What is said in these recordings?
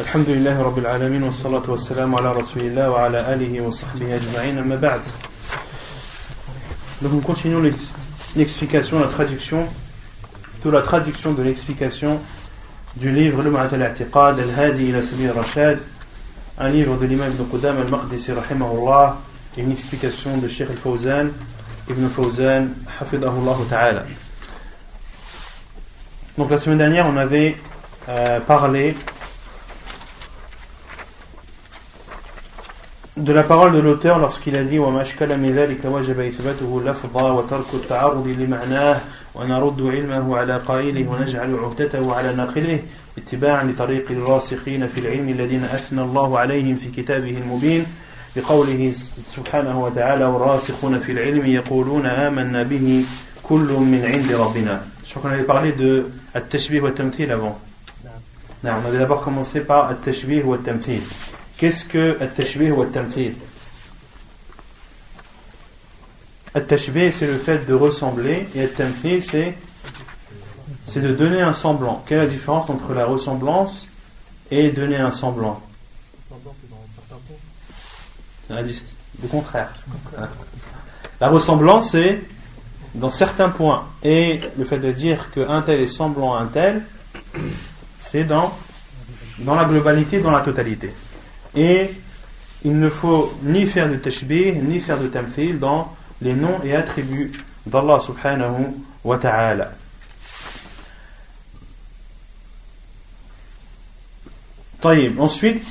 الحمد لله رب العالمين والصلاة والسلام على رسول الله وعلى آله وصحبه أجمعين أما بعد Donc nous continuons l'explication, la traduction, toute la traduction de l'explication du livre Le Ma'at al-I'tiqad al-Hadi ila Sabil al-Rashad, un livre de l'imam Ibn Qudam al-Maqdisi rahimahullah, une explication de Sheikh al-Fawzan, Ibn Fawzan, hafidahullah ta'ala. Donc la semaine dernière, on avait euh, parlé de la parole de l'auteur lorsqu'il a dit وما أشكل من ذلك وجب إثباته لفظا وترك التعرض لمعناه ونرد علمه على قائله ونجعل عهدته على ناقله اتباعا لطريق الراسخين في العلم الذين أثنى الله عليهم في كتابه المبين بقوله سبحانه وتعالى والراسخون في العلم يقولون آمنا به كل من عند ربنا je crois qu'on avait parlé de At-Tashbih wa Tamthil avant. Non, on avait d'abord commencé par At-Tashbih wa Tamthil. Qu'est-ce que At-Tashbih wa Tamthil At-Tashbih, c'est le fait de ressembler, et At-Tamthil, c'est c'est de donner un semblant. Quelle est la différence entre la ressemblance et donner un semblant? Le contraire. La ressemblance, c'est dans certains points. Et le fait de dire qu'un tel est semblant à un tel, c'est dans, dans la globalité, dans la totalité. Et il ne faut ni faire de tashbih, ni faire de tamthil dans les noms et attributs d'Allah subhanahu wa ta'ala. Ensuite,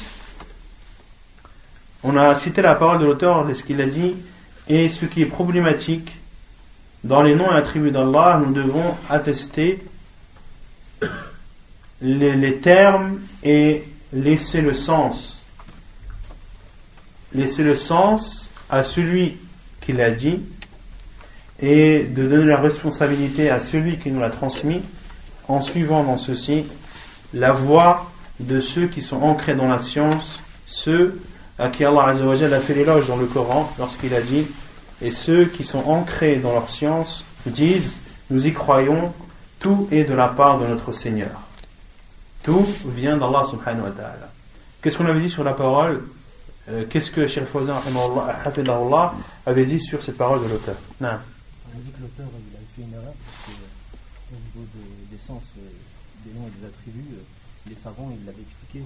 on a cité la parole de l'auteur, ce qu'il a dit, et ce qui est problématique dans les noms et attributs d'Allah, nous devons attester les, termes et laisser le sens. Laisser le sens à celui qui l'a dit et de donner la responsabilité à celui qui nous l'a transmis en suivant dans ceci la voie de ceux qui sont ancrés dans la science, ceux à qui Allah a fait l'éloge dans le Coran lorsqu'il a dit et ceux qui sont ancrés dans leur science disent Nous y croyons, tout est de la part de notre Seigneur. Tout vient d'Allah subhanahu wa ta'ala. Qu'est-ce qu'on avait dit sur la parole? Euh, Qu'est-ce que Cheikh Fawzan avait dit sur cette parole de l'auteur? On a dit que l'auteur il a fait une erreur parce que, au niveau des sens euh, des noms et des attributs, euh, les savants ils l'avaient expliqué.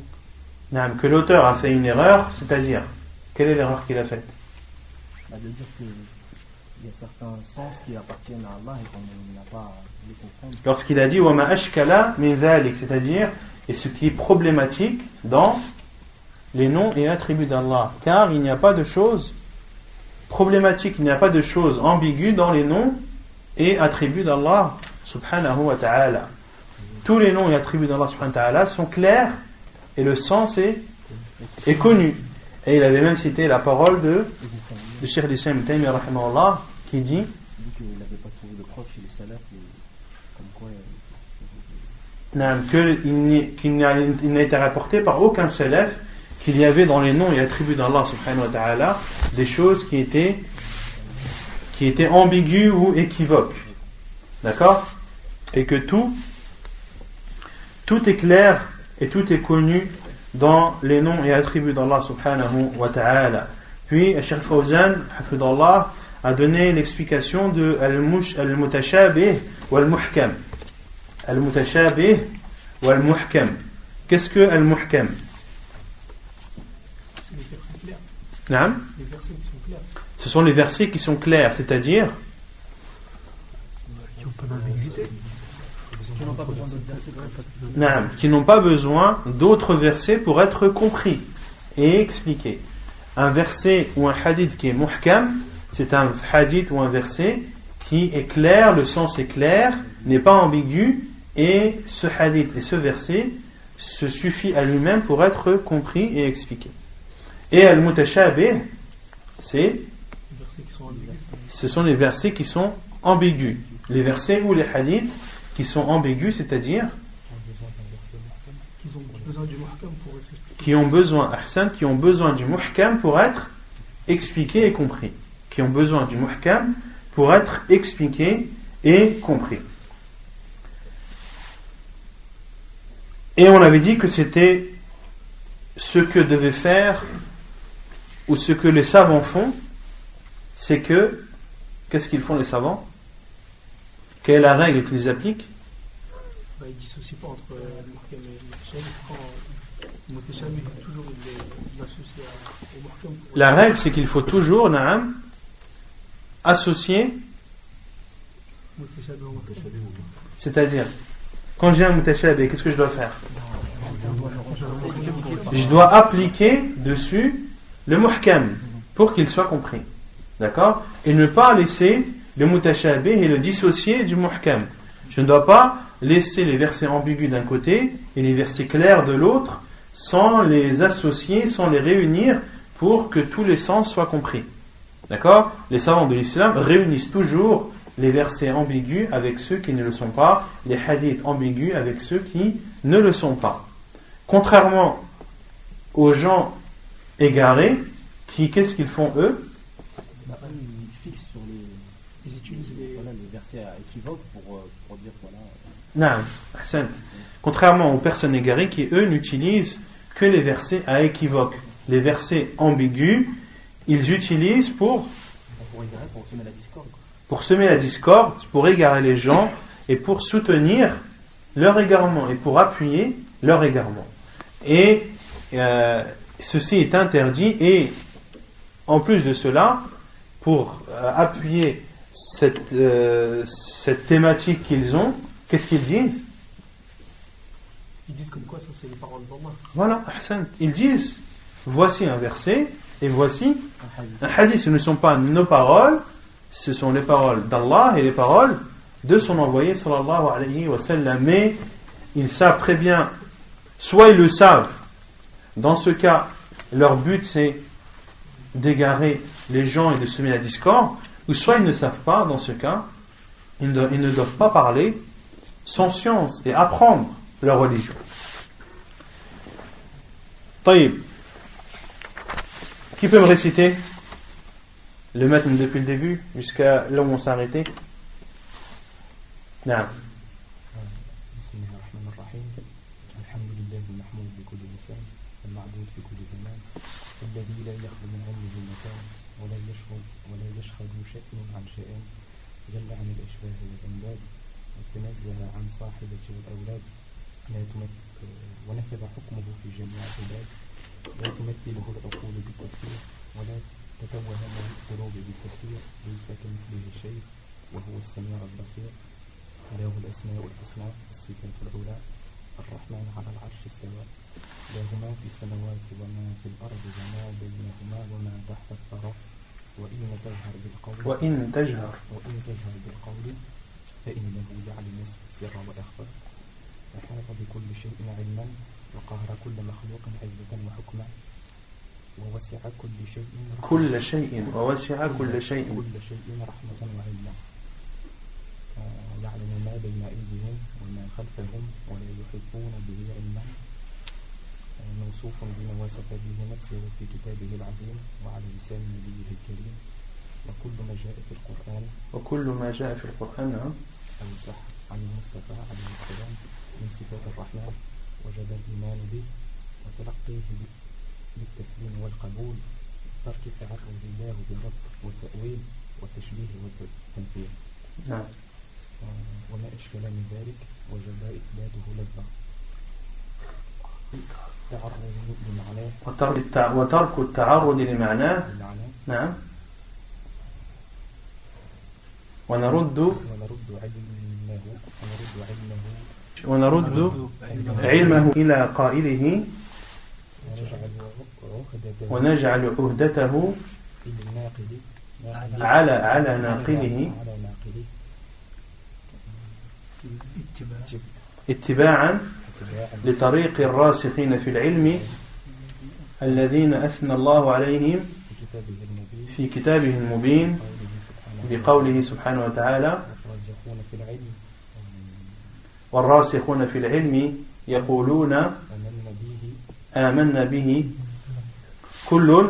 que l'auteur a fait une erreur, c'est-à-dire, quelle est l'erreur qu'il a faite? Bah, y a certains sens qui appartiennent à Allah et qu'on n'a pas à comprendre. Lorsqu'il a dit ashkala c'est-à-dire, et ce qui est problématique dans les noms et attributs d'Allah, car il n'y a pas de choses problématiques, il n'y a pas de choses ambiguës dans les noms et attributs d'Allah subhanahu wa ta'ala. Tous les noms et attributs d'Allah subhanahu wa ta'ala sont clairs et le sens est connu. Et il avait même cité la parole de de Cheikh l'Islam Allah qui dit qu'il n'a été rapporté par aucun salaf qu'il y avait dans les noms et attributs d'Allah subhanahu wa ta'ala des choses qui étaient qui étaient ambiguës ou équivoques. D'accord? Et que tout tout est clair et tout est connu dans les noms et attributs d'Allah subhanahu wa ta'ala puis, Cheikh Fawzan, a donné l'explication de Al-Mutashabih ou Al-Muhkam. Al-Mutashabih ou Al-Muhkam. Qu'est-ce que Al-Muhkam? Ce sont les versets qui sont clairs, c'est-à-dire qui n'ont pas besoin d'autres versets pour être compris et expliqués un verset ou un hadith qui est muhkam, c'est un hadith ou un verset qui est clair, le sens est clair, n'est pas ambigu, et ce hadith et ce verset se suffit à lui-même pour être compris et expliqué. Et al-mutashabih, c'est ce sont les versets qui sont ambigus. Les versets ou les hadiths qui sont ambigus, c'est-à-dire qui ont besoin, ahsan, qui ont besoin du muhkam pour être expliqué et compris. Qui ont besoin du muhkam pour être expliqué et compris. Et on avait dit que c'était ce que devaient faire ou ce que les savants font, c'est que, qu'est-ce qu'ils font les savants? Quelle est la règle qu'ils appliquent? Bah, Ils dissocient pas entre euh, le muhkam et le mutashabih. Quand le mutashabih, il faut toujours l'associer au muhkam. La règle, c'est qu'il faut toujours, naam, associer, c'est-à-dire, quand j'ai un mutashabih, qu'est-ce que je dois faire Je dois appliquer dessus le muhkam pour qu'il soit compris. D'accord Et ne pas laisser le mutashabih et le dissocier du muhkam. Je ne dois pas laisser les versets ambigus d'un côté et les versets clairs de l'autre sans les associer, sans les réunir pour que tous les sens soient compris. D'accord? Les savants de l'islam réunissent toujours les versets ambigus avec ceux qui ne le sont pas, les hadiths ambigus avec ceux qui ne le sont pas. Contrairement aux gens égarés, qui, qu'est-ce qu'ils font eux? Ils fixent sur les, Ils utilisent les. voilà, les versets à équivoque pour, euh, pour dire voilà. Ahsant. Contrairement aux personnes égarées qui, eux, n'utilisent que les versets à équivoque. Les versets ambigus, ils utilisent pour, semer la discorde, pour égarer les gens et pour soutenir leur égarement et pour appuyer leur égarement. Et euh, ceci est interdit et en plus de cela, pour euh, appuyer cette, euh, cette thématique qu'ils ont, qu'est-ce qu'ils disent? Ils disent comme quoi ça c'est les paroles d'Allah. Voilà. Ils disent voici un verset et voici Un hadith. un hadith. Ce ne sont pas nos paroles, ce sont les paroles d'Allah et les paroles de son envoyé sallallahu alayhi wa sallam. Mais ils savent très bien, soit ils le savent, dans ce cas, leur but c'est d'égarer les gens et de semer la discorde, ou soit ils ne savent pas, dans ce cas, ils ne, ils ne doivent pas parler sans science et apprendre leur religion. طيب. Qui peut me réciter le matin depuis le début jusqu'à là où on s'est arrêté نعم بسم الله الرحمن الرحيم الحمد لله المحمود بكل لسان المعبود في كل زمان الذي لا يخلو من علمه مكان ولا يشغل ولا يشغل شيء عن شيء جل عن الاشباه والانداد وتنزه عن صاحبه والاولاد لا تمثل ونفذ حكمه في جميع العباد لا تمثله العقول بالتفكير ولا تتوهم القلوب بالتسوير ليس كمثله شيء وهو السميع البصير. له الأسماء الحسنى الصفات العلى الرحمن على العرش استوى. له ما في السماوات وما في الأرض وما بينهما وما تحت الثرى. وإن تجهر بالقول وإن تجهر. وإن تجهر بالقول فإنه يعلم السر وأخفى أحاط بكل شيء علما وقهر كل مخلوق عزة وحكما ووسع كل شيء رحمة. كل شيء ووسع كل شيء. كل شيء رحمة وعلما. يعلم ما بين أيديهم وما خلفهم ولا يحيطون به علما. موصوف بما وصف به نفسه في كتابه العظيم وعلى لسان نبيه الكريم. وكل ما جاء في القرآن وكل ما جاء في القرآن نعم. أو صح. عن المصطفى عليه السلام من صفات الرحمن وجب الإيمان به وتلقيه بالتسليم والقبول ترك التعرض الله برد وتأويل وتشبيه وتنفيذ نعم. آه، وما أشكل من ذلك وجب إثباته لفظا تعرض بمعناه وترك التع- وترك التعرض لمعناه. نعم. ونرد ونرد علمه ونرد علمه. ونرد علمه. إلى قائله. ونجعل عهدته على على ناقله. اتباعا. لطريق الراسخين في العلم الذين أثنى الله عليهم في كتابه المبين بقوله سبحانه وتعالى والرازقون في العلم. والراسخون في العلم يقولون آمنا به. آمنا به. كل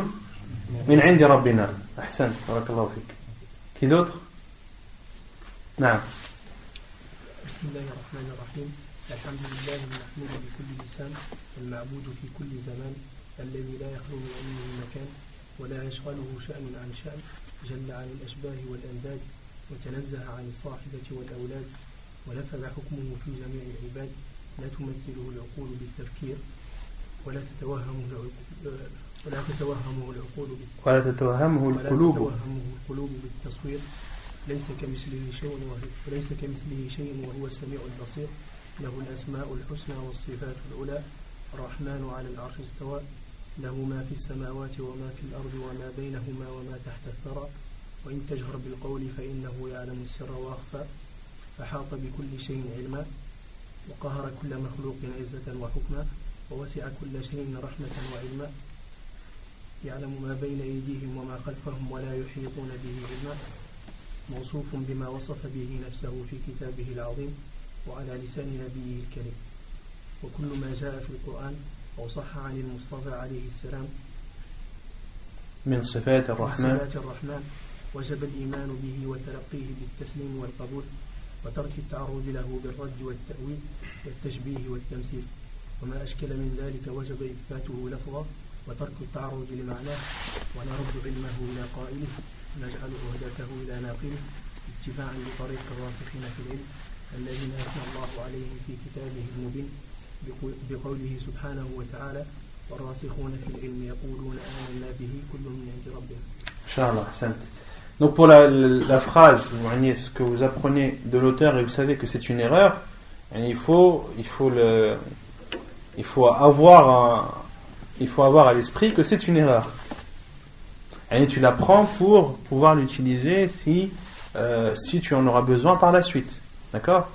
من عند ربنا. أحسنت. بارك الله فيك. Qui d'autre? نعم بسم الله الرحمن الرحيم الحمد لله المحمود بكل لسان المعبود في كل زمان الذي لا يخلو من علمه مكان ولا يشغله شأن عن شأن جل عن الأشباه والأنداد وتنزه عن الصاحبة والأولاد ونفذ حكمه في جميع العباد لا تمثله العقول بالتفكير ولا تتوهمه ولا تتوهمه العقول ولا تتوهمه ولا القلوب. تتوهمه القلوب بالتصوير. ليس كمثله شيء وهو وليس كمثله شيء وهو السميع البصير. له الأسماء الحسنى والصفات العلى. الرحمن على العرش استوى. له ما في السماوات وما في الأرض وما بينهما وما تحت الثرى. وإن تجهر بالقول فإنه يعلم السر وأخفى فحاط بكل شيء علما وقهر كل مخلوق عزة وحكما ووسع كل شيء رحمة وعلما. يعلم ما بين أيديهم وما خلفهم ولا يحيطون به علما. موصوف بما وصف به نفسه في كتابه العظيم وعلى لسان نبيه الكريم. وكل ما جاء في القرآن أو صح عن المصطفى عليه السلام من صفات من الرحمن. صفات الرحمن. وجب الإيمان به وتلقيه بالتسليم والقبول وترك التعرض له بالرد والتأويل والتشبيه والتمثيل. وما أشكل من ذلك وجب إثباته لفظا وترك التعرض لمعناه ونرد علمه إلى قائله. نجعل عهدته إلى ناقله اتباعا لطريق الراسخين في العلم الذين أثنى الله عليهم في كتابه المبين بقو- بقوله سبحانه وتعالى والراسخون في العلم يقولون آمنا به كل من عند ربنا. Inch'Allah, ahsant. Donc pour la, phrase, ce que vous apprenez de l'auteur et vous savez que c'est une erreur, il faut, il faut, il faut, avoir, il faut à l'esprit que c'est une erreur. Et tu l'apprends pour pouvoir l'utiliser si, euh, tu en auras besoin par la suite. D'accord?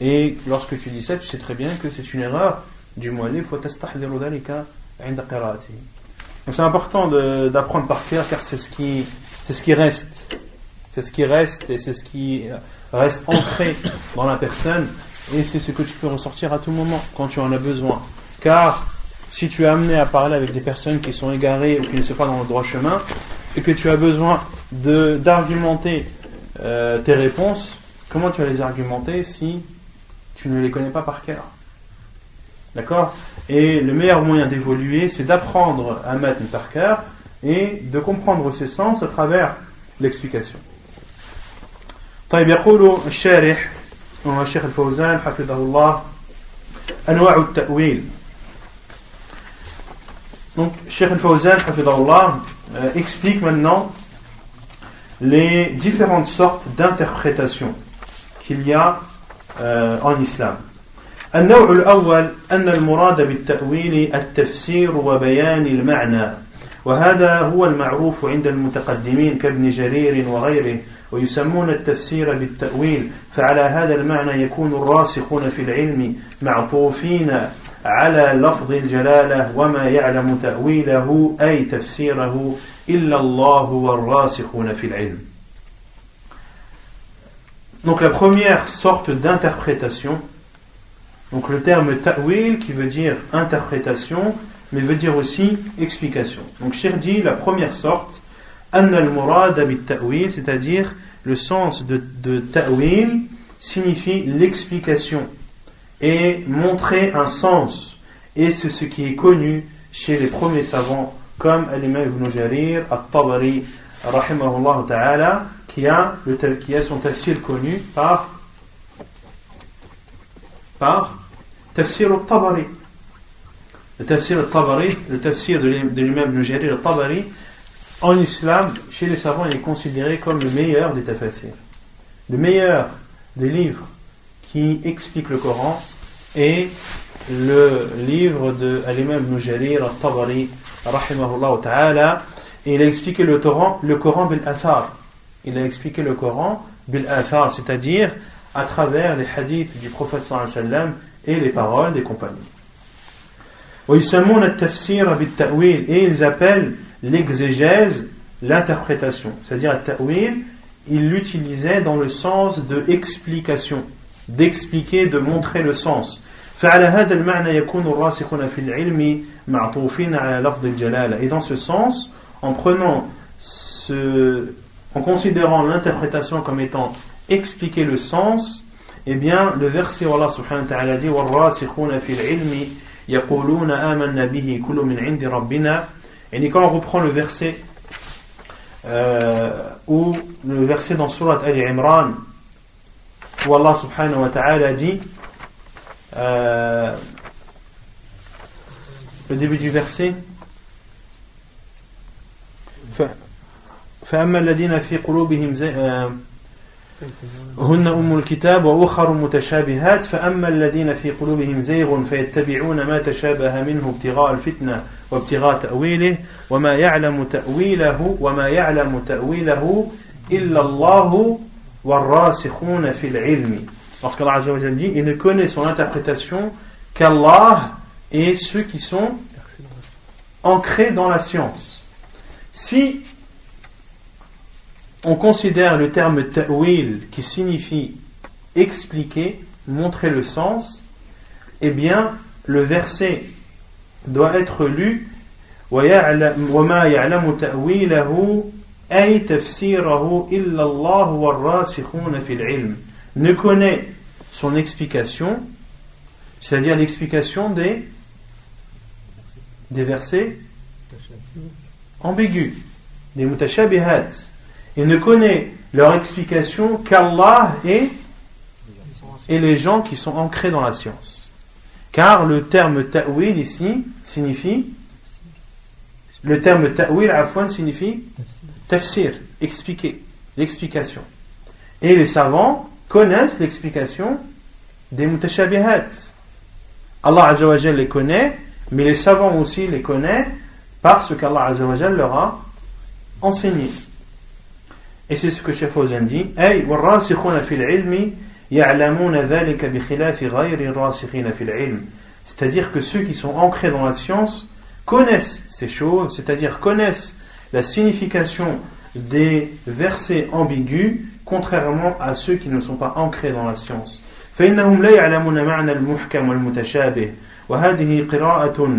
Et lorsque tu dis ça, tu sais très bien que c'est une erreur du dhalika 'inda qira'atihi. Donc c'est important d'apprendre par cœur car c'est ce qui, c'est ce qui reste. C'est ce qui reste et c'est ce qui reste ancré dans la personne et c'est ce que tu peux ressortir à tout moment quand tu en as besoin. Car si tu es amené à parler avec des personnes qui sont égarées ou qui ne sont pas dans le droit chemin et que tu as besoin d'argumenter euh, tes réponses, comment tu vas les argumenter si tu ne les connais pas par cœur? D'accord? Et le meilleur moyen d'évoluer, c'est d'apprendre à mettre par cœur et de comprendre ses sens à travers l'explication. طيب يقول الشارح وهو الشيخ الفوزان حفظه الله أنواع التأويل Donc, Cheikh Al-Fawzan, hafidahullah, euh, explique maintenant les différentes sortes d'interprétations qu'il y a euh, en islam. النوع الأول أن المراد بالتأويل التفسير وبيان المعنى وهذا هو المعروف عند المتقدمين كابن جرير وغيره ويسمون التفسير بالتأويل فعلى هذا المعنى يكون الراسخون في العلم معطوفين على لفظ الجلالة وما يعلم تأويله أي تفسيره إلا الله والراسخون في العلم. Donc la première sorte d'interprétation Donc le terme ta'wil qui veut dire interprétation, mais veut dire aussi explication. Donc Cheikh dit la première sorte, c'est-à-dire le sens de, de ta'wil signifie l'explication et montrer un sens. Et c'est ce qui est connu chez les premiers savants comme Al-Imam Ibn Jarir, At-Tabari, rahimahullah ta'ala, qui a, le, qui a son tafsir connu par par Tafsir al-Tabari. Le Tafsir al-Tabari, le Tafsir de l'im- de l'imam Ibn al-Tabari, en islam, chez les savants, il est considéré comme le meilleur des tafsirs. Le meilleur des livres qui expliquent le Coran est le livre de l'imam Ibn al-Tabari, ta'ala, et il a expliqué le Coran, le Coran bil-Athar. Il a expliqué le Coran bil-Athar, c'est-à-dire à travers les hadiths du prophète sallallahu et les paroles des compagnons. Et ils appellent l'exégèse l'interprétation. C'est-à-dire, ta'wil, ils l'utilisaient dans le sens de explication, d'expliquer, de montrer le sens. Et dans ce sens, en prenant ce, en considérant l'interprétation comme étant expliquer le sens, eh bien, le verset où Allah subhanahu wa ta'ala dit يَقُولُونَ آمَنَّا بِهِ كُلُّ مِنْ عِنْدِ رَبِّنَا Et quand on reprend le verset euh, ou le verset dans Surat Ali Imran où Allah subhanahu wa ta'ala dit euh, le début du verset فأما الذين في قلوبهم زي هن أم الكتاب وأخر متشابهات فأما الذين في قلوبهم زيغ فيتبعون ما تشابه منه ابتغاء الفتنة وابتغاء تأويله وما يعلم تأويله وما يعلم تأويله إلا الله والراسخون في العلم Parce qu'Allah Azza wa dit, il ne connaît son interprétation qu'Allah et ceux qui sont ancrés dans la science. Si on considère le terme ta'wil qui signifie expliquer, montrer le sens, eh bien, le verset doit être lu وما يعلم تأويله أي تفسيره إلا الله والراسخون في العلم ne connaît son explication c'est-à-dire l'explication des des versets ambigus des mutashabihat il ne connaît leur explication qu'Allah et, et les gens qui sont ancrés dans la science. Car le terme ta'wil ici signifie le terme ta'wil afwan signifie tafsir, expliquer, l'explication. Et les savants connaissent l'explication des mutashabihat. Allah Azza les connaît, mais les savants aussi les connaissent parce qu'Allah Azza leur a enseigné. Et c'est ce que Cheikh Fawzan dit أي والراسخون في العلم يعلمون ذلك بخلاف غير الراسخين في العلم c'est-à-dire que ceux qui sont ancrés dans la science connaissent ces choses c'est-à-dire connaissent la signification des versets ambigus contrairement à ceux qui ne sont pas ancrés dans la science فإنهم لا يعلمون معنى المحكم والمتشابه وهذه قراءة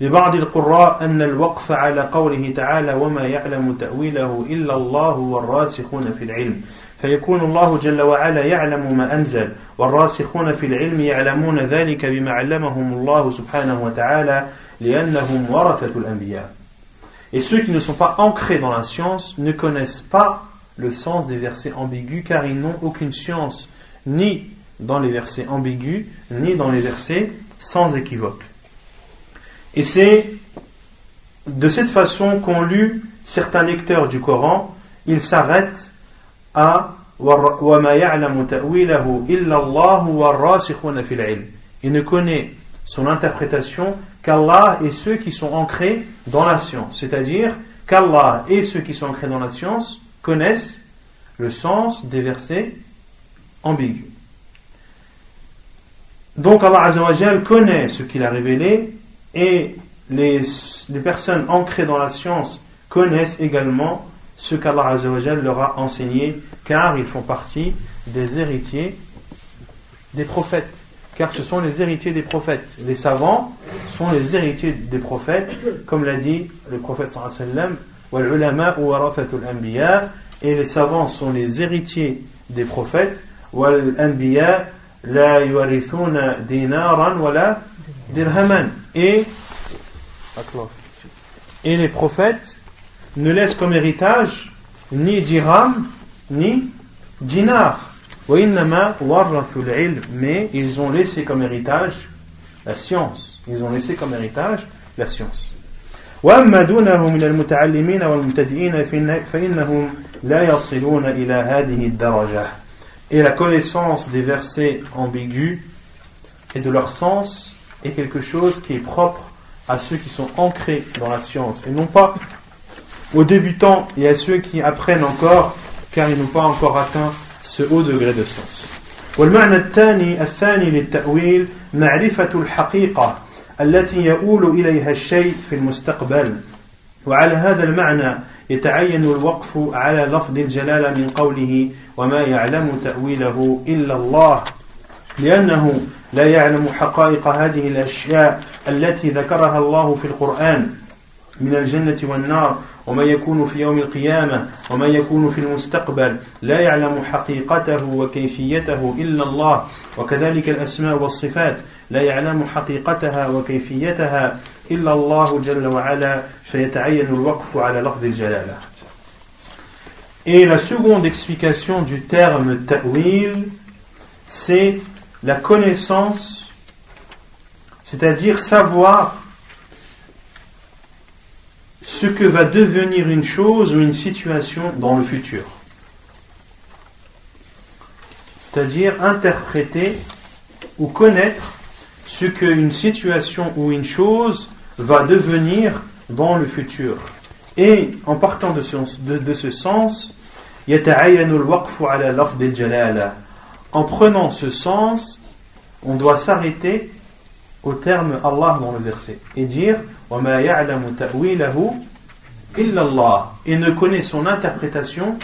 لبعض القراء أن الوقف على قوله تعالى وما يعلم تأويله إلا الله والراسخون في العلم فيكون الله جل وعلا يعلم ما أنزل والراسخون في العلم يعلمون ذلك بما علمهم الله سبحانه وتعالى لأنهم ورثة الأنبياء Et ceux qui ne sont pas ancrés dans la science ne connaissent pas le sens des versets ambigus car ils n'ont aucune science ni dans les versets ambigus ni dans les versets sans équivoque. Et c'est de cette façon qu'ont lu certains lecteurs du Coran, ils s'arrêtent à il ne connaît son interprétation qu'Allah et ceux qui sont ancrés dans la science. C'est-à-dire qu'Allah et ceux qui sont ancrés dans la science connaissent le sens des versets ambigus. Donc Allah connaît ce qu'il a révélé et les, personnes ancrées dans la science connaissent également ce qu'Allah leur a enseigné, car ils font partie des héritiers des prophètes. Car ce sont les héritiers des prophètes. Les savants sont les héritiers des prophètes, comme l'a dit le prophète sallam, et les savants sont les héritiers des prophètes, la dinaran wala dirhaman. Et, et les prophètes ne laissent comme héritage ni dirham ni dinar. Mais ils ont laissé comme héritage la science. Ils ont laissé comme héritage la science. وأما دونه من المتعلمين والمبتدئين فإنهم لا يصلون إلى هذه الدرجة. Et la connaissance des versets ambigus et de leur sens est quelque chose qui est propre à ceux qui sont ancrés dans la science et non pas aux débutants et à ceux qui apprennent encore car ils n'ont pas encore atteint ce haut degré de sens. والمعنى الثاني الثاني للتأويل معرفة الحقيقة التي يؤول إليها الشيء في المستقبل وعلى هذا المعنى يتعين الوقف على لفظ الجلالة من قوله وما يعلم تأويله إلا الله لأنه لا يعلم حقائق هذه الأشياء التي ذكرها الله في القرآن من الجنة والنار وما يكون في يوم القيامة وما يكون في المستقبل. لا يعلم حقيقته وكيفيته إلا الله وكذلك الأسماء والصفات. لا يعلم حقيقتها وكيفيتها إلا الله جل وعلا. فيتعين الوقف على لفظ الجلالة. Et la seconde explication du terme ta'wil, c'est la connaissance, c'est-à-dire savoir ce que va devenir une chose ou une situation dans le futur. C'est-à-dire interpréter ou connaître ce qu'une situation ou une chose va devenir dans le futur. Et en partant de ce, de, de ce sens, en prenant ce sens, on doit s'arrêter au terme Allah dans le verset et dire et ne connaît son interprétation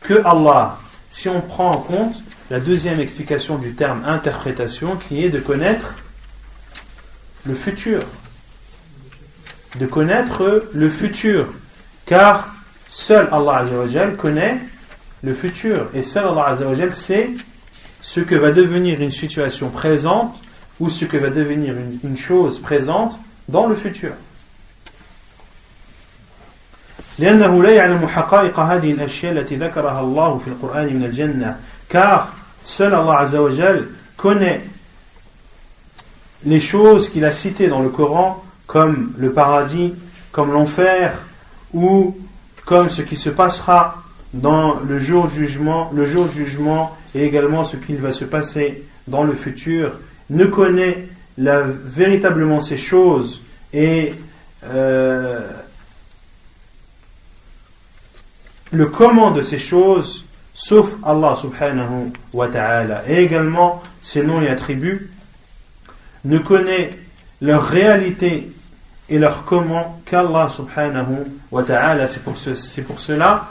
que Allah. Si on prend en compte la deuxième explication du terme interprétation qui est de connaître le futur. De connaître le futur. Car seul Allah connaît le futur. Et seul Allah sait ce que va devenir une situation présente ou ce que va devenir une, une chose présente dans le futur. لأنه لا يعلم حقائق هذه الأشياء التي ذكرها الله في القرآن من الجنة car seul Allah Azza wa Jal connaît les choses qu'il a citées dans le Coran comme le paradis, comme l'enfer ou comme ce qui se passera dans le jour du jugement, le jour du jugement et également ce qu'il va se passer dans le futur, ne connaît la, véritablement ces choses et euh, le comment de ces choses, sauf Allah subhanahu wa ta'ala, et également ses noms et attributs, ne connaît leur réalité et leur comment qu'Allah subhanahu wa ta'ala. C'est pour, pour cela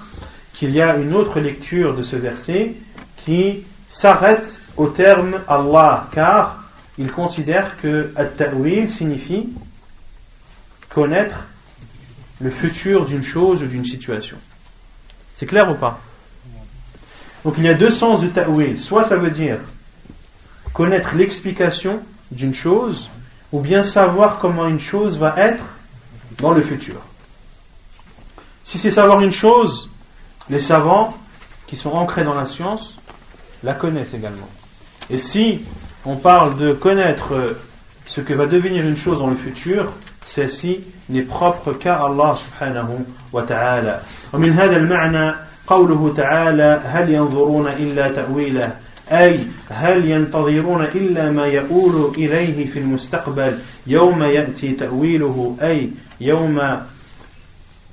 qu'il y a une autre lecture de ce verset qui s'arrête au terme Allah, car il considère que at-ta'wil signifie connaître le futur d'une chose ou d'une situation. C'est clair ou pas? Donc il y a deux sens de ta'wil. Soit ça veut dire connaître l'explication d'une chose, ou bien savoir comment une chose va être dans le futur. Si c'est savoir une chose, les savants qui sont ancrés dans la science la connaissent également. Et si on parle de connaître ce que va devenir une chose dans le futur, celle-ci n'est propre qu'à Allah subhanahu wa ta'ala. ومن هذا المعنى قوله تعالى هل ينظرون إلا تأويله أي هل ينتظرون إلا ما يقول إليه في المستقبل يوم يأتي تأويله أي يوم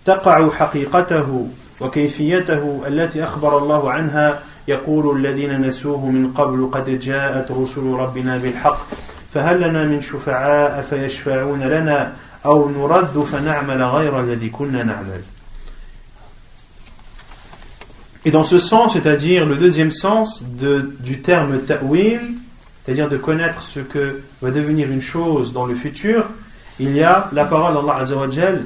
تقع حقيقته وكيفيته التي أخبر الله عنها يقول الذين نسوه من قبل قد جاءت رسل ربنا بالحق فهل لنا من شفعاء فيشفعون لنا أو نرد فنعمل غير الذي كنا نعمل Et dans ce sens, c'est-à-dire le deuxième sens de, du terme ta'wil, c'est-à-dire de connaître ce que va devenir une chose dans le futur, il y a la parole d'Allah Azzawajal.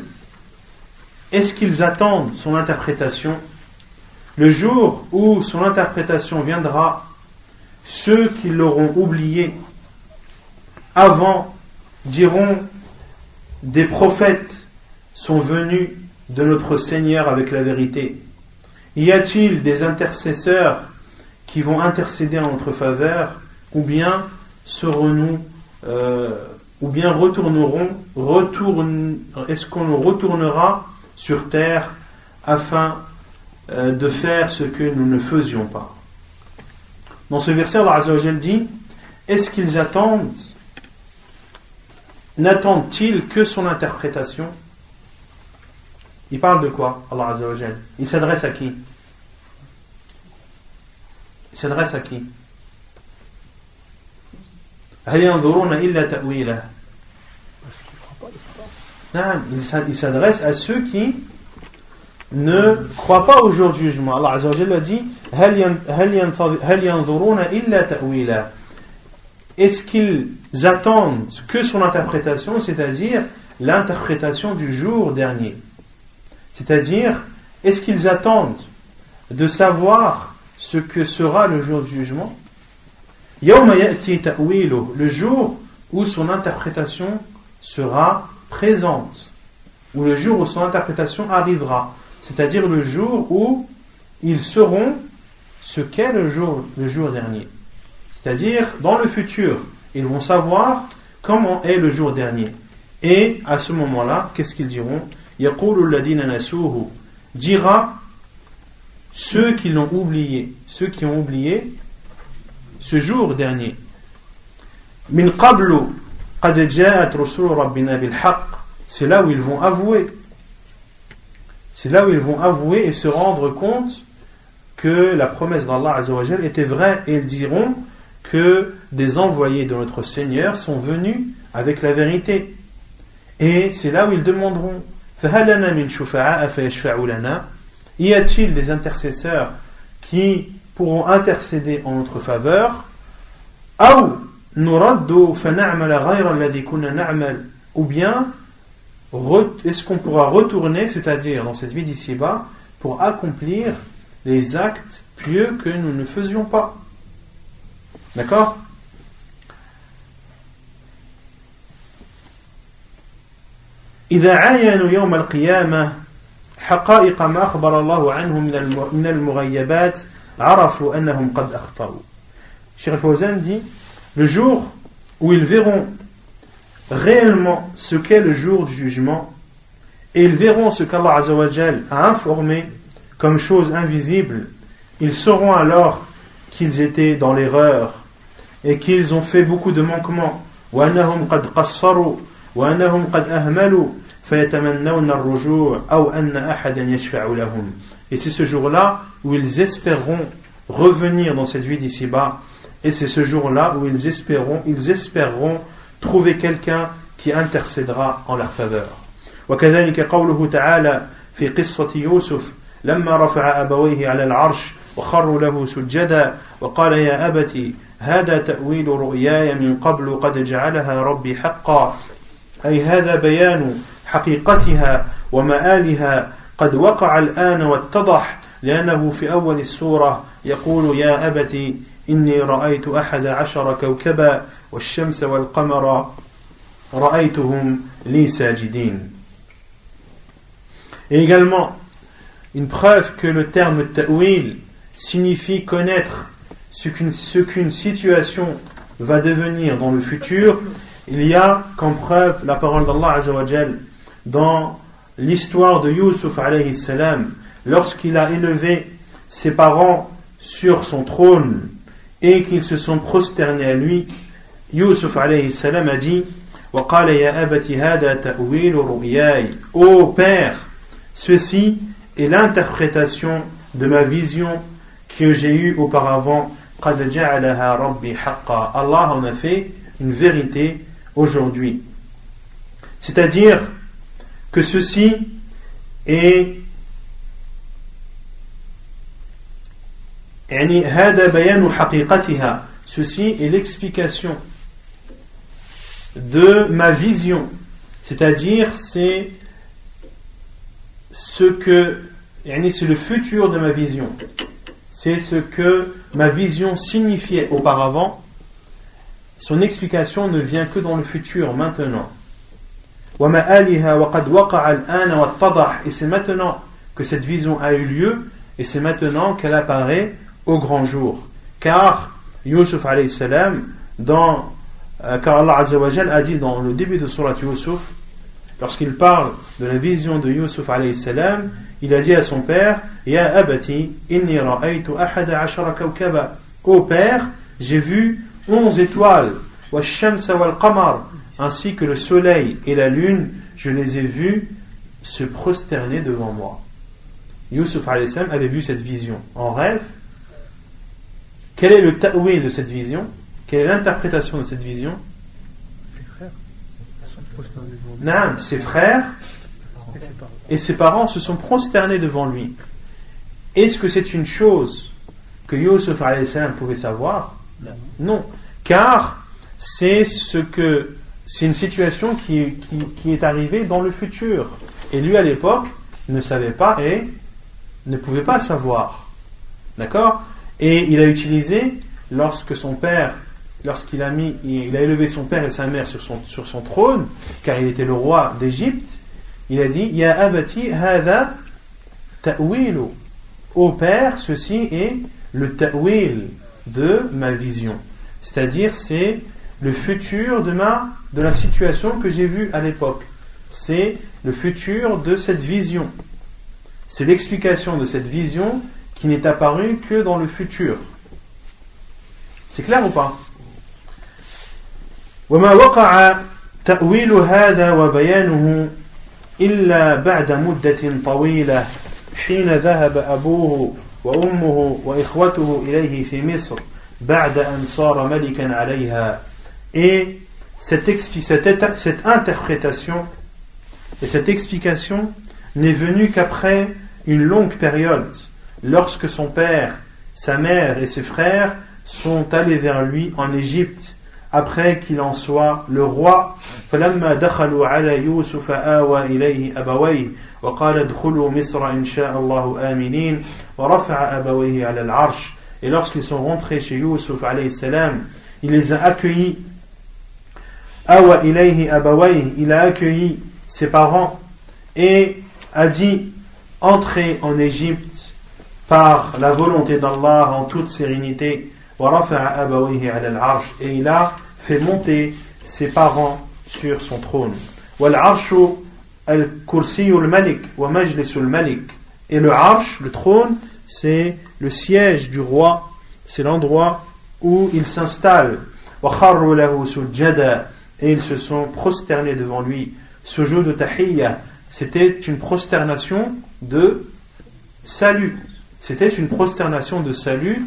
Est-ce qu'ils attendent son interprétation le jour où son interprétation viendra, ceux qui l'auront oublié avant diront des prophètes sont venus de notre Seigneur avec la vérité. Y a-t-il des intercesseurs qui vont intercéder en notre faveur ou bien serons-nous euh, ou bien retournerons retourne, est-ce qu'on retournera sur terre afin euh, de faire ce que nous ne faisions pas. Dans ce verset, Allah dit Est-ce qu'ils attendent N'attendent-ils que son interprétation? Il parle de quoi, Allah Il s'adresse à qui? Il s'adresse à qui? il s'adresse à ceux qui ne croient pas au jour du jugement. Allah Azza wa a dit Est-ce qu'ils attendent que son interprétation, c'est-à-dire l'interprétation du jour dernier? C'est-à-dire, est-ce qu'ils attendent de savoir ce que sera le jour du jugement? Le jour où son interprétation sera présente, ou le jour où son interprétation arrivera, c'est-à-dire le jour où ils sauront ce qu'est le jour, le jour dernier. C'est-à-dire, dans le futur, ils vont savoir comment est le jour dernier. Et à ce moment-là, qu'est-ce qu'ils diront? dira ceux qui l'ont oublié, ceux qui ont oublié ce jour dernier. C'est là où ils vont avouer. C'est là où ils vont avouer et se rendre compte que la promesse d'Allah était vraie. Et ils diront que des envoyés de notre Seigneur sont venus avec la vérité. Et c'est là où ils demanderont Y a-t-il des intercesseurs qui pourront intercéder en notre faveur? Ou bien, est-ce qu'on pourra retourner, c'est-à-dire dans cette vie d'ici-bas, pour accomplir les actes pieux que nous ne faisions pas D'accord إذا عاينوا يوم القيامة حقائق ما أخبر الله عنه من المغيبات عرفوا أنهم قد أخطأوا Cheikh Fawzan dit le jour où ils verront réellement ce qu'est le jour du jugement et ils verront ce qu'Allah a informé comme chose invisible, ils sauront alors qu'ils étaient dans l'erreur et qu'ils ont fait beaucoup de manquements. Et c'est ce jour-là où ils espéreront revenir dans cette vie d'ici-bas. Et c'est ce jour-là où ils espéreront, ils espéreront trouver quelqu'un qui intercédera en leur faveur. وكذلك قوله تعالى في قصة يوسف لما رفع أبويه على العرش وخروا له سجدا وقال يا أبتي هذا تأويل رؤياي من قبل قد جعلها ربي حقا أي هذا بيان حقيقتها ومآلها قد وقع الآن واتضح لأنه في أول السورة يقول يا أبتي إني رأيت أحد عشر كوكبا والشمس والقمر رأيتهم لي ساجدين Et également, une preuve que le terme ta'wil signifie connaître ce qu'une situation va devenir dans le futur, il y a comme preuve la parole d'Allah Azzawajal dans l'histoire de Yusuf alayhi salam lorsqu'il a élevé ses parents sur son trône et qu'ils se sont prosternés à lui Yusuf alayhi salam a dit Ô père, ceci est l'interprétation de ma vision que j'ai eue auparavant. Allah en a fait une vérité aujourd'hui. C'est-à-dire que ceci est ceci est l'explication de ma vision c'est-à-dire c'est ce que c'est le futur de ma vision c'est ce que ma vision signifiait auparavant, son explication ne vient que dans le futur, maintenant. Et c'est maintenant que cette vision a eu lieu, et c'est maintenant qu'elle apparaît au grand jour. Car Yusuf dans, euh, car Allah a dit dans le début de Surat Yusuf, lorsqu'il parle de la vision de Yusuf salam, il a dit à son père Ya abati, inni ra'aytu ahada ashara kawkaba. Ô père, j'ai vu onze étoiles, wa shamsa wal qamar, ainsi que le soleil et la lune, je les ai vus se prosterner devant moi. Yusuf avait vu cette vision en rêve. Quel est le ta'wil de cette vision? Quelle est l'interprétation de cette vision Ses frères et ses parents se sont prosternés devant lui. Est-ce que c'est une chose que Yusuf pouvait savoir? Non. Car c'est ce que c'est une situation qui, qui, est arrivée dans le futur. Et lui, à l'époque, ne savait pas et ne pouvait pas savoir. D'accord? Et il a utilisé, lorsque son père, lorsqu'il a élevé son père et sa mère sur son, trône, car il était le roi d'Égypte, il a dit Ya abati hada ta'wilu. Ô père, ceci est le ta'wil de ma vision. C'est-à-dire, c'est le futur de, de la situation que j'ai vue à l'époque. C'est le futur de cette vision. C'est l'explication de cette vision qui n'est apparue que dans le futur. C'est clair ou pas? وما وقع تأويل هذا وبيانه إلا بعد مدة طويلة حين ذهب أبوه وأمه وإخوته إليه في مصر بعد أن صار ملكا عليها et cette, cette, cette interprétation et cette explication n'est venue qu'après une longue période lorsque son père, sa mère et ses frères sont allés vers lui en Égypte après qu'il en soit le roi فلما دخلوا على يوسف آوى إليه أبويه وقال ادخلوا مصر إن شاء الله آمنين ورفع أبويه على العرش et lorsqu'ils sont rentrés chez Yusuf alayhi salam il les a accueillis Awa ilayhi abawayh il a accueilli ses parents et a dit entrez en Égypte par la volonté d'Allah en toute sérénité et il a fait monter ses parents sur son trône. Et le arsh, le trône, c'est le siège du roi, c'est l'endroit où il s'installe. Et ils se sont prosternés devant lui. Ce jeu de tahiyya, c'était une prosternation de salut. C'était une prosternation de salut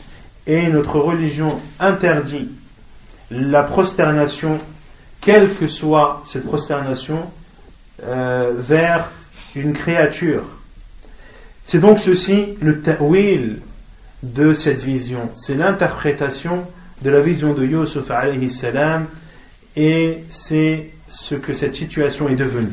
et notre religion interdit la prosternation, quelle que soit cette prosternation, euh, vers une créature. C'est donc ceci le ta'wil de cette vision. C'est l'interprétation de la vision de Yusuf alayhi salam et c'est ce que cette situation est devenue.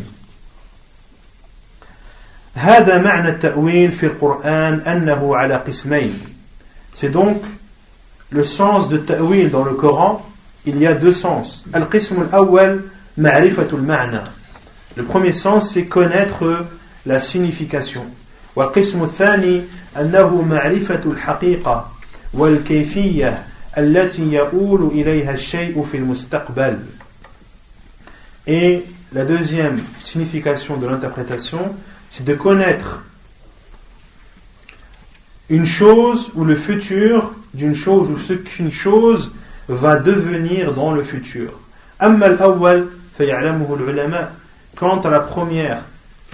C'est donc le sens de ta'wil dans le Coran, il y a deux sens. Al-qism al-awwal ma'rifatul ma'na. Le premier sens c'est connaître la signification. والقسم الثاني أنه معرفة الحقيقة والكيفية التي يؤول إليها الشيء في المستقبل. Et la deuxième signification de l'interprétation, c'est de connaître une chose ou le futur d'une chose ou ce qu'une chose va devenir dans le futur. Quant à la première,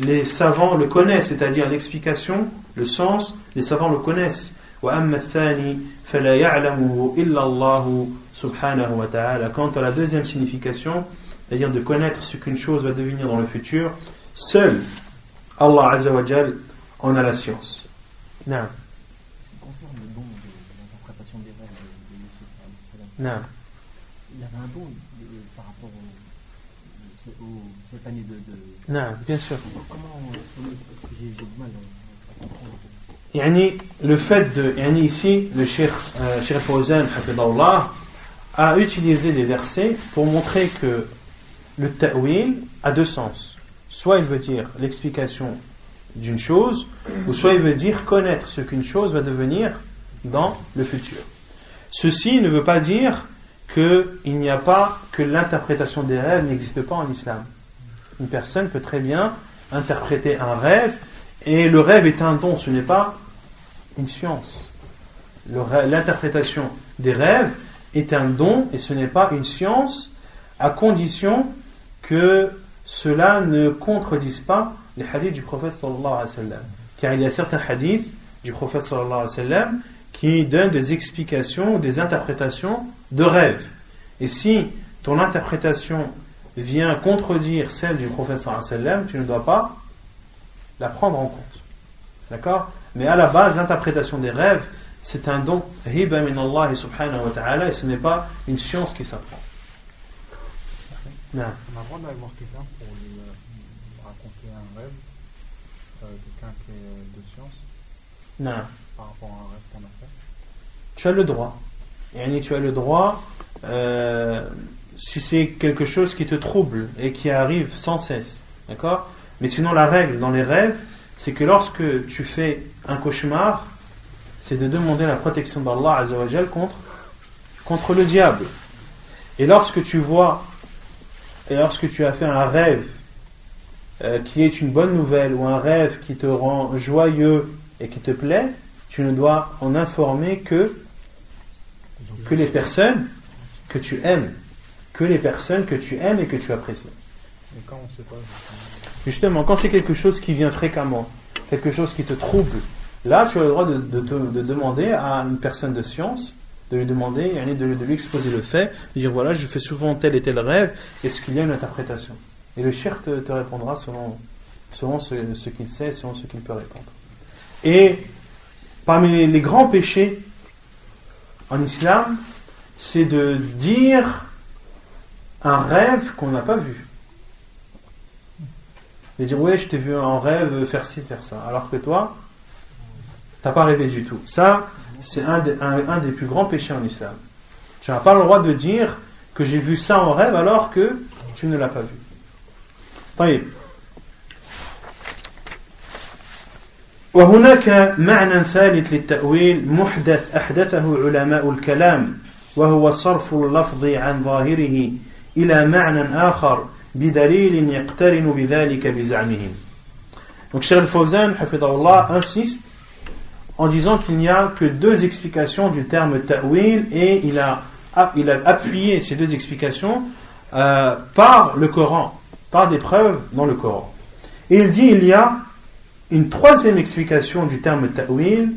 les savants le connaissent, c'est-à-dire l'explication, le sens, les savants le connaissent. Quant à la deuxième signification, c'est-à-dire de connaître ce qu'une chose va devenir dans le futur, seul Allah Azzawajal en a la science. Non. Non. Il y avait un don par rapport au, au, cette année de, de, Non, bien sûr. Comment Parce que j'ai du mal à comprendre. Yani, le fait de. Yani, ici, le Cheikh euh, Fawzan a utilisé des versets pour montrer que le ta'wil a deux sens. Soit il veut dire l'explication d'une chose, ou soit il veut dire connaître ce qu'une chose va devenir dans le futur. Ceci ne veut pas dire qu'il n'y a pas, que l'interprétation des rêves n'existe pas en islam. Une personne peut très bien interpréter un rêve, et le rêve est un don, ce n'est pas une science. L'interprétation des rêves est un don, et ce n'est pas une science, à condition que cela ne contredise pas les hadiths du prophète sallallahu alayhi wa sallam. Car il y a certains hadiths du prophète sallallahu alayhi wa sallam qui donnent des explications, des interprétations de rêves. Et si ton interprétation vient contredire celle du wa sallam, tu ne dois pas la prendre en compte. D'accord? Mais à la base, l'interprétation des rêves, c'est un don, hiba min Allah subhanahu wa ta'ala, et ce n'est pas une science qui s'apprend. On a le droit d'aller voir quelqu'un pour lui euh, raconter un rêve, euh, quelqu'un qui est de science, Non. par rapport à un rêve qu'on a fait? Tu as le droit. Yani, tu as le droit, euh, si c'est quelque chose qui te trouble et qui arrive sans cesse. D'accord? Mais sinon, la règle dans les rêves, c'est que lorsque tu fais un cauchemar, c'est de demander la protection d'Allah contre, contre le diable. Et lorsque tu vois, et lorsque tu as fait un rêve euh, qui est une bonne nouvelle ou un rêve qui te rend joyeux et qui te plaît, tu ne dois en informer que, que les personnes que tu aimes, que les personnes que tu aimes et que tu apprécies. Et quand on ne sait pas, justement, quand c'est quelque chose qui vient fréquemment, quelque chose qui te trouble, là tu as le droit de, de demander à une personne de science, de lui demander, de, lui exposer le fait, de dire voilà, je fais souvent tel et tel rêve, est-ce qu'il y a une interprétation? Et le shir te, te répondra selon, selon ce, ce qu'il sait, selon ce qu'il peut répondre. Et parmi les grands péchés en islam, c'est de dire un rêve qu'on n'a pas vu. Et dire ouais je t'ai vu en rêve faire ci, faire ça. Alors que toi, t'as pas rêvé du tout. Ça, c'est un, un des plus grands péchés en islam. Tu n'as pas le droit de dire que j'ai vu ça en rêve alors que tu ne l'as pas vu. وهناك معنى ثالث للتأويل محدث أحدثه علماء الكلام وهو صرف اللفظ عن ظاهره إلى معنى آخر بدليل يقترن بذلك بزعمهم Donc Cheikh Al-Fawzan, hafidahullah, insiste en disant qu'il n'y a que deux explications du terme ta'wil et il a, il a appuyé ces deux explications euh, par le Coran, par des preuves dans le Coran. Et il dit il y a une troisième explication du terme ta'wil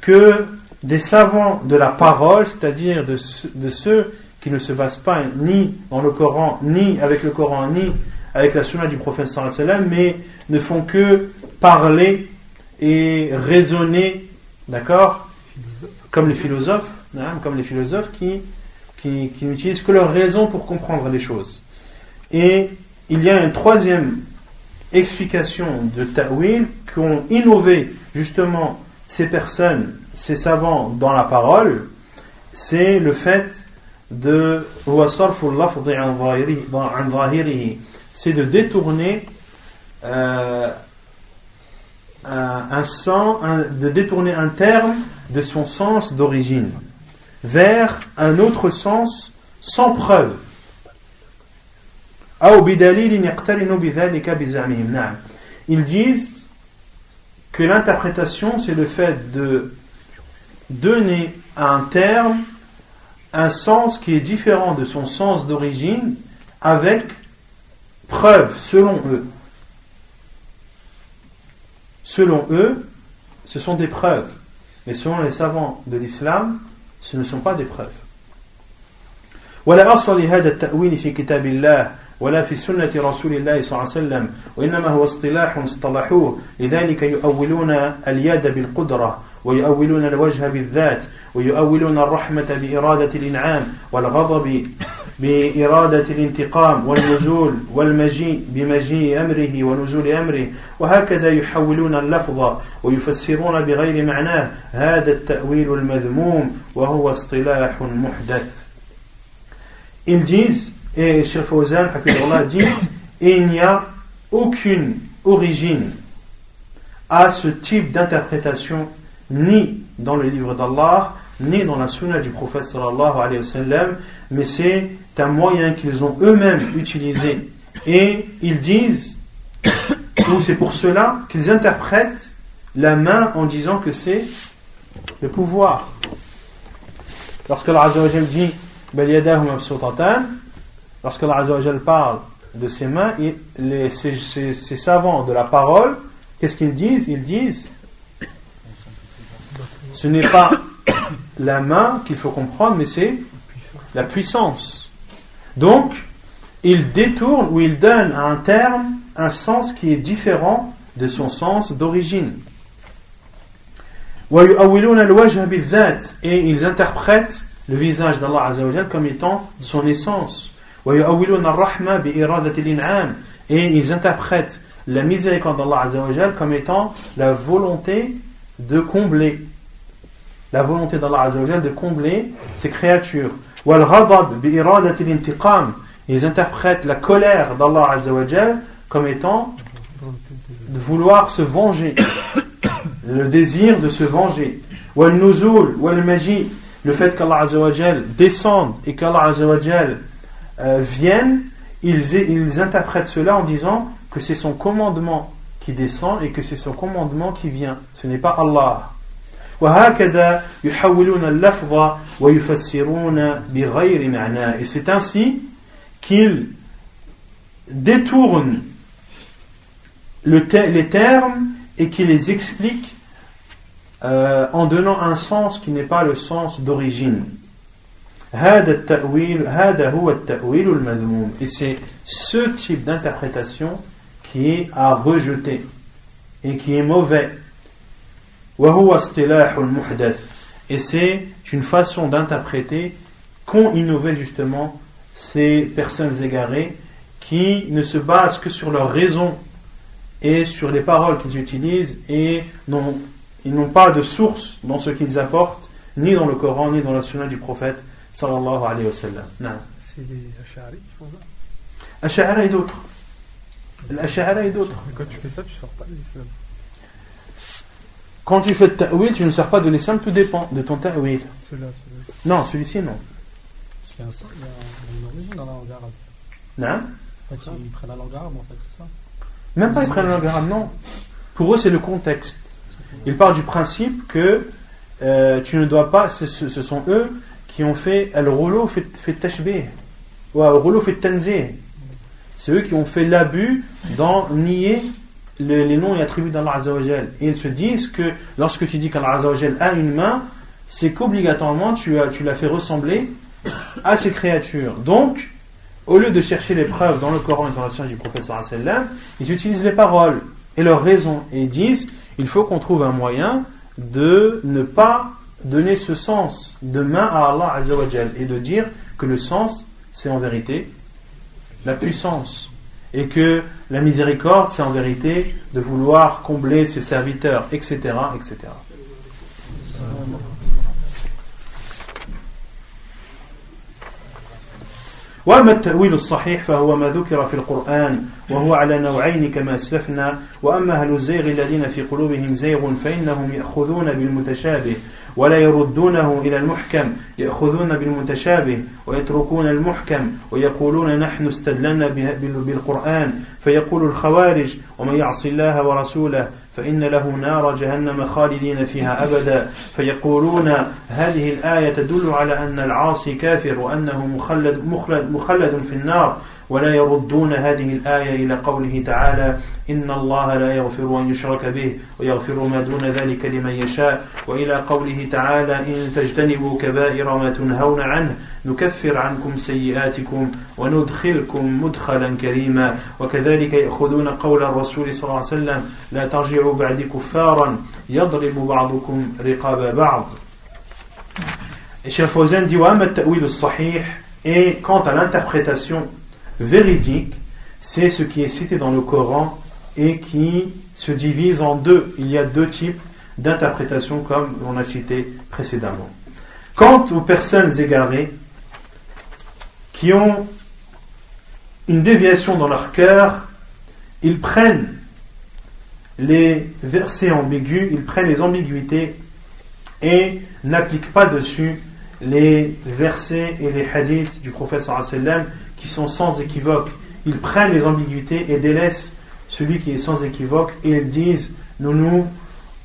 que des savants de la parole, c'est-à-dire de, ceux- qui ne se basent pas ni dans le Coran, ni avec le Coran, ni avec la sunna du prophète mais ne font que parler et raisonner, d'accord Comme les philosophes, hein, comme les philosophes qui, qui, qui n'utilisent que leur raison pour comprendre les choses. Et il y a une troisième explications de Ta'wil qu'ont innové justement ces personnes, ces savants dans la parole, c'est le fait de c'est de détourner euh, un, sens, de détourner un terme de son sens d'origine vers un autre sens sans preuve. Ils disent que l'interprétation, c'est le fait de donner à un terme un sens qui est différent de son sens d'origine avec preuve, selon eux. Selon eux, ce sont des preuves. Mais selon les savants de l'islam, ce ne sont pas des preuves. ولا في سنة رسول الله صلى الله عليه وسلم وإنما هو اصطلاح اصطلحوه. لذلك يؤولون اليد بالقدرة ويؤولون الوجه بالذات ويؤولون الرحمة بإرادة الإنعام والغضب بإرادة الانتقام والنزول والمجيء بمجيء أمره ونزول أمره. وهكذا يحولون اللفظ ويفسرون بغير معناه. هذا التأويل المذموم وهو اصطلاح محدث. Ils disent, Et Cheikh Fawzan dit Et il n'y a aucune origine à ce type d'interprétation, ni dans le livre d'Allah, ni dans la sunna du prophète sallallahu alayhi wa sallam, mais c'est un moyen qu'ils ont eux-mêmes utilisé. Et ils disent, ou c'est pour cela qu'ils interprètent la main en disant que c'est le pouvoir. Lorsque l'Azawajal dit, lorsque Allah Azza wa Jal parle de ses mains, les, ces, savants de la parole, qu'est-ce qu'ils disent? Ils disent ce n'est pas la main qu'il faut comprendre, mais c'est la puissance. Donc, ils détournent ou ils donnent à un terme un sens qui est différent de son sens d'origine. Et ils interprètent le visage d'Allah comme étant son essence. Et ils interprètent la miséricorde d'Allah comme étant la volonté de combler. La volonté d'Allah de combler ses créatures. Ils interprètent la colère d'Allah comme étant de vouloir se venger, le désir de se venger. le fait qu'Allah descende et qu'Allah euh, vienne, ils, ils interprètent cela en disant que c'est son commandement qui descend et que c'est son commandement qui vient. Ce n'est pas Allah. Et c'est ainsi qu'ils détournent les termes et qu'ils les expliquent euh, en donnant un sens qui n'est pas le sens d'origine. Et c'est ce type d'interprétation qui est à rejeter et qui est mauvais. Et c'est une façon d'interpréter qu'ont innové justement ces personnes égarées qui ne se basent que sur leur raison et sur les paroles qu'ils utilisent et ils n'ont pas de source dans ce qu'ils apportent, ni dans le Coran, ni dans la Sunna du prophète sallallahu alayhi wa sallam. C'est les Ash'ari qui font ça Ash'ari et d'autres. L'Ash'ari et d'autres. Quand tu fais ça, tu ne sors pas de l'islam. Quand tu fais ta'wil, tu ne sors pas de l'islam, tout dépend de ton ta'wil. Celui-là, Non, celui-ci, non. Parce qu'il y a, une origine dans la langue arabe. Non En fait, ils prennent la langue arabe, en fait, c'est ça Même pas ils prennent la langue arabe, non. Pour eux, c'est le contexte. Ils parlent du principe que euh, tu ne dois pas, ce, sont eux qui ont fait le rouleau fait, tashbih, ou le rouleau fait tanzih. C'est eux qui ont fait l'abus dans nier les, noms et attributs d'Allah Azzawajal. Et ils se disent que lorsque tu dis qu'Allah Azzawajal a une main, c'est qu'obligatoirement tu, tu l'as fait ressembler à ces créatures. Donc, au lieu de chercher les preuves dans le Coran et dans la science du professeur ils utilisent les paroles et leurs raisons. Et ils disent il faut qu'on trouve un moyen de ne pas donner ce sens de main à Allah Azzawajal et de dire que le sens, c'est en vérité la puissance. Et que la miséricorde, c'est en vérité de vouloir combler ses serviteurs, etc. etc. وأما التأويل الصحيح فهو ما ذكر في القرآن وهو على نوعين كما أسلفنا وأما أهل الزيغ الذين في قلوبهم زيغ فإنهم يأخذون بالمتشابه ولا يردونه إلى المحكم يأخذون بالمتشابه ويتركون المحكم ويقولون نحن استدلنا بالقرآن فيقول الخوارج ومن يعص الله ورسوله فإن له نار جهنم خالدين فيها أبدا فيقولون هذه الآية تدل على أن العاصي كافر وأنه مخلد, مخلد, مخلد في النار ولا يردون هذه الآية إلى قوله تعالى إن الله لا يغفر أن يشرك به ويغفر ما دون ذلك لمن يشاء وإلى قوله تعالى إن تجتنبوا كبائر ما تنهون عنه نكفر عنكم سيئاتكم وندخلكم مدخلا كريما وكذلك يأخذون قول الرسول صلى الله عليه وسلم لا ترجعوا بعد كفارا يضرب بعضكم رقاب بعض. Cheikh Fawzan dit التأويل الصحيح et quant à l'interprétation véridique c'est ce qui est cité dans le Coran et qui se divise en deux. Il y a deux types d'interprétation comme on a cité précédemment. Quant aux personnes égarées qui ont une déviation dans leur cœur, ils prennent les versets ambigus, ils prennent les ambiguïtés et n'appliquent pas dessus les versets et les hadiths du prophète sallam qui sont sans équivoque. Ils prennent les ambiguïtés et délaissent celui qui est sans équivoque et ils disent nous nous,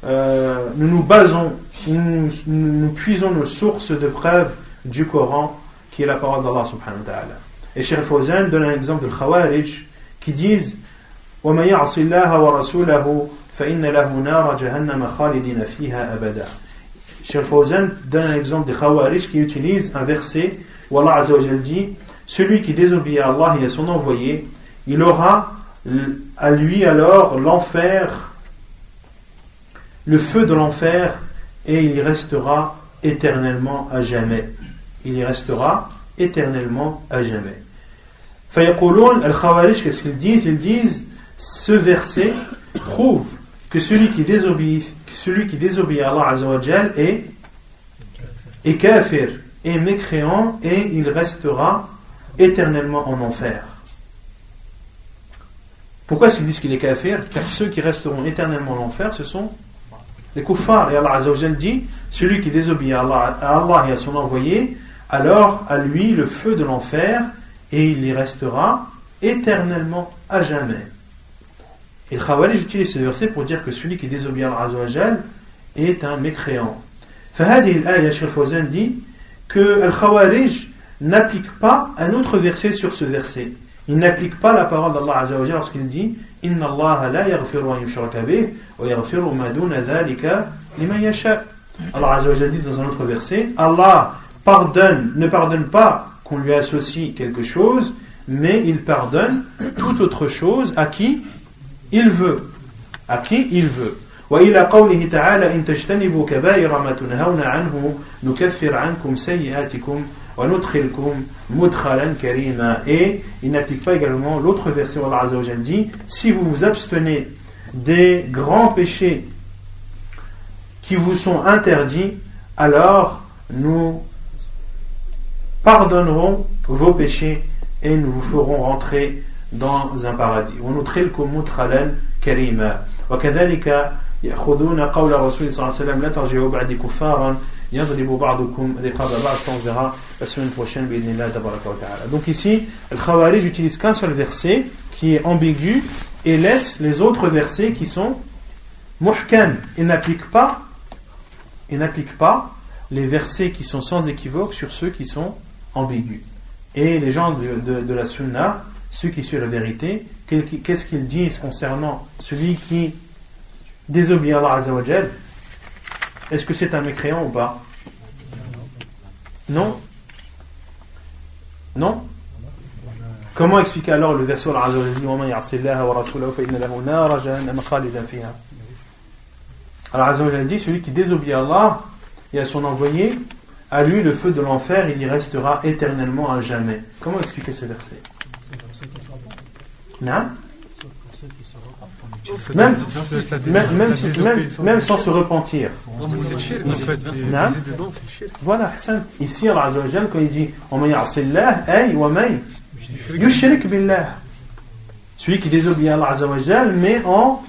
euh, nous, nous basons, nous, nous, puisons nos sources de preuves du Coran qui est la parole d'Allah subhanahu wa ta'ala. Et Cheikh Fawzan donne un exemple de Khawarij qui disent وَمَا يَعْصِ اللَّهَ وَرَسُولَهُ فَإِنَّ لَهُ نَارَ جَهَنَّمَ خَالِدِينَ فِيهَا أَبَدًا Cheikh Fawzan donne un exemple des Khawarij qui utilisent un verset où Allah Azza wa dit celui qui désobéit à Allah et à son envoyé, il aura à lui alors l'enfer, le feu de l'enfer, et il y restera éternellement à jamais. Il y restera éternellement à jamais. Fayaqulun al-Khawarij, qu'est-ce qu'ils disent? Ils disent ce verset prouve que celui qui désobéit, celui qui à Allah Azzawajal est, est kafir, est mécréant et il restera éternellement en enfer. Pourquoi est-ce qu'ils disent qu'il est kafir? Car ceux qui resteront éternellement en enfer, ce sont les kuffars. Et Allah Azzawajal dit celui qui désobéit à Allah, et à son envoyé, alors à lui le feu de l'enfer et il y restera éternellement à jamais. Et Khawarij utilise ce verset pour dire que celui qui désobéit à Allah est un mécréant. Fahadi al-Aya, dit que Al-Khawarij n'applique pas un autre verset sur ce verset. Il n'applique pas la parole d'Allah Azzawajal lorsqu'il dit Inna Allah la yaghfiru an yushraka bih wa yaghfiru ma duna dhalika liman yasha. Allah Azzawajal dit dans un autre verset Allah pardonne, ne pardonne pas qu'on lui associe quelque chose, mais il pardonne toute autre chose à qui il veut. À qui il veut. وإلى قوله تعالى إن تجتنبوا كبائر ما تنهون عنه نكفر عنكم سيئاتكم وندخلكم مدخلا كريما et il n'applique pas également l'autre verset où Allah Azza dit si vous vous abstenez des grands péchés qui vous sont interdits alors nous pardonnerons vos péchés et nous vous ferons rentrer dans un paradis. وندخلكم مدخلا كريما وكذلك يأخذون قول الرسول صلى الله عليه وسلم لا ترجعوا بعد كفارا يضرب بعضكم رقاب بعض on verra la semaine prochaine بإذن الله تبارك وتعالى donc ici le Khawarij utilise qu'un seul verset qui est ambigu et laisse les autres versets qui sont muhkam il n'applique pas il n'applique pas les versets qui sont sans équivoque sur ceux qui sont ambigu. Et les gens de, la Sunna, ceux qui suivent la vérité, qu'est-ce qu'ils disent concernant celui qui désobéit à Allah Azzawajal est-ce que c'est un mécréant ou pas Non Non Comment expliquer alors le verset Allah Allah dit celui qui désobéit à Allah et à son envoyé, à lui le feu de l'enfer, il y restera éternellement à jamais. Comment expliquer ce verset? Non même, même, sans se repentir. Voilà, ici, Allah quand il dit Celui qui désobéit à Allah mais en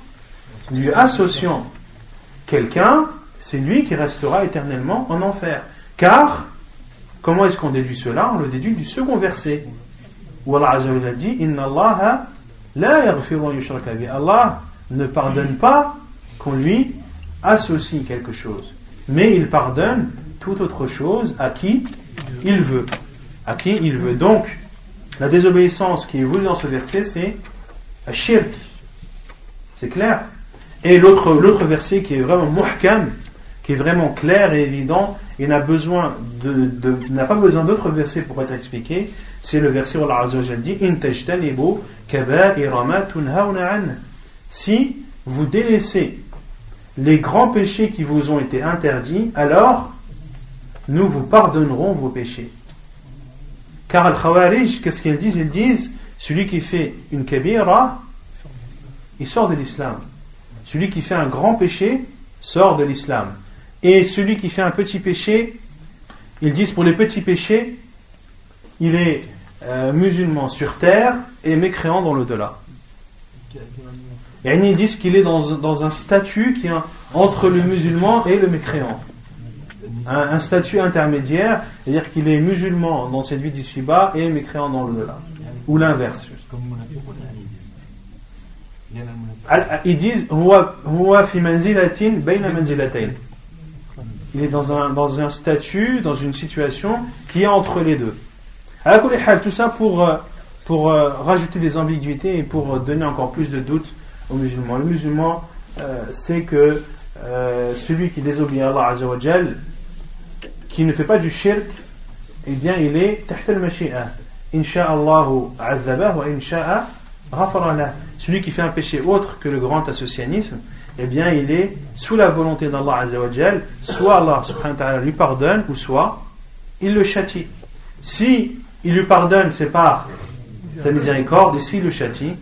lui associant quelqu'un, c'est lui qui restera éternellement en enfer. Car, comment est-ce qu'on déduit cela? On le déduit du second verset, où Allah dit Inna Allah la Allah ne pardonne pas qu'on lui associe quelque chose, mais il pardonne toute autre chose à qui il veut. À qui il veut. Donc, la désobéissance qui est voulue dans ce verset, c'est shirk. C'est clair Et l'autre verset qui est vraiment muhkam, qui est vraiment clair et évident, de, n'a pas besoin d'autres versets pour être expliqué, c'est le verset où Allah dit Si vous délaissez les grands péchés qui vous ont été interdits, alors nous vous pardonnerons vos péchés. Car Al-Khawarij, qu'est-ce qu'ils disent? Ils disent celui qui fait une kabira, il sort de l'islam. Celui qui fait un grand péché sort de l'islam. Et celui qui fait un petit péché, ils disent pour les petits péchés, il est euh, musulman sur terre et mécréant dans l'au-delà. Et ils disent qu'il est dans, un statut qui est entre le musulman et le mécréant. Un, statut intermédiaire, c'est-à-dire qu'il est musulman dans cette vie d'ici-bas et mécréant dans l'au-delà. Ou l'inverse. Ils disent il est dans un, dans un statut, dans une situation qui est entre les deux. tout ça pour, euh, pour euh, rajouter des ambiguïtés et pour donner encore plus de doutes aux musulmans. Le musulman sait que celui qui désobéit à Allah Azzawajal, qui ne fait pas du shirk, eh bien il est tahta al-mashi'a. Insha'Allahu azabah wa insha'a Celui qui fait un péché autre que le grand associanisme, eh bien il est sous la volonté d'Allah Azzawajal, soit Allah subhanahu wa ta'ala lui pardonne, ou soit il le châtie. Si il lui pardonne, c'est par sa miséricorde, et s'il le châtie,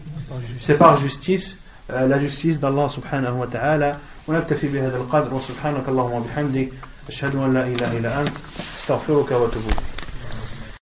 c'est par justice, euh, la justice d'Allah subhanahu wa ta'ala. ونكتفي بهذا القدر وسبحانك اللهم وبحمدك أشهد أن لا إله إلا أنت استغفرك وأتوب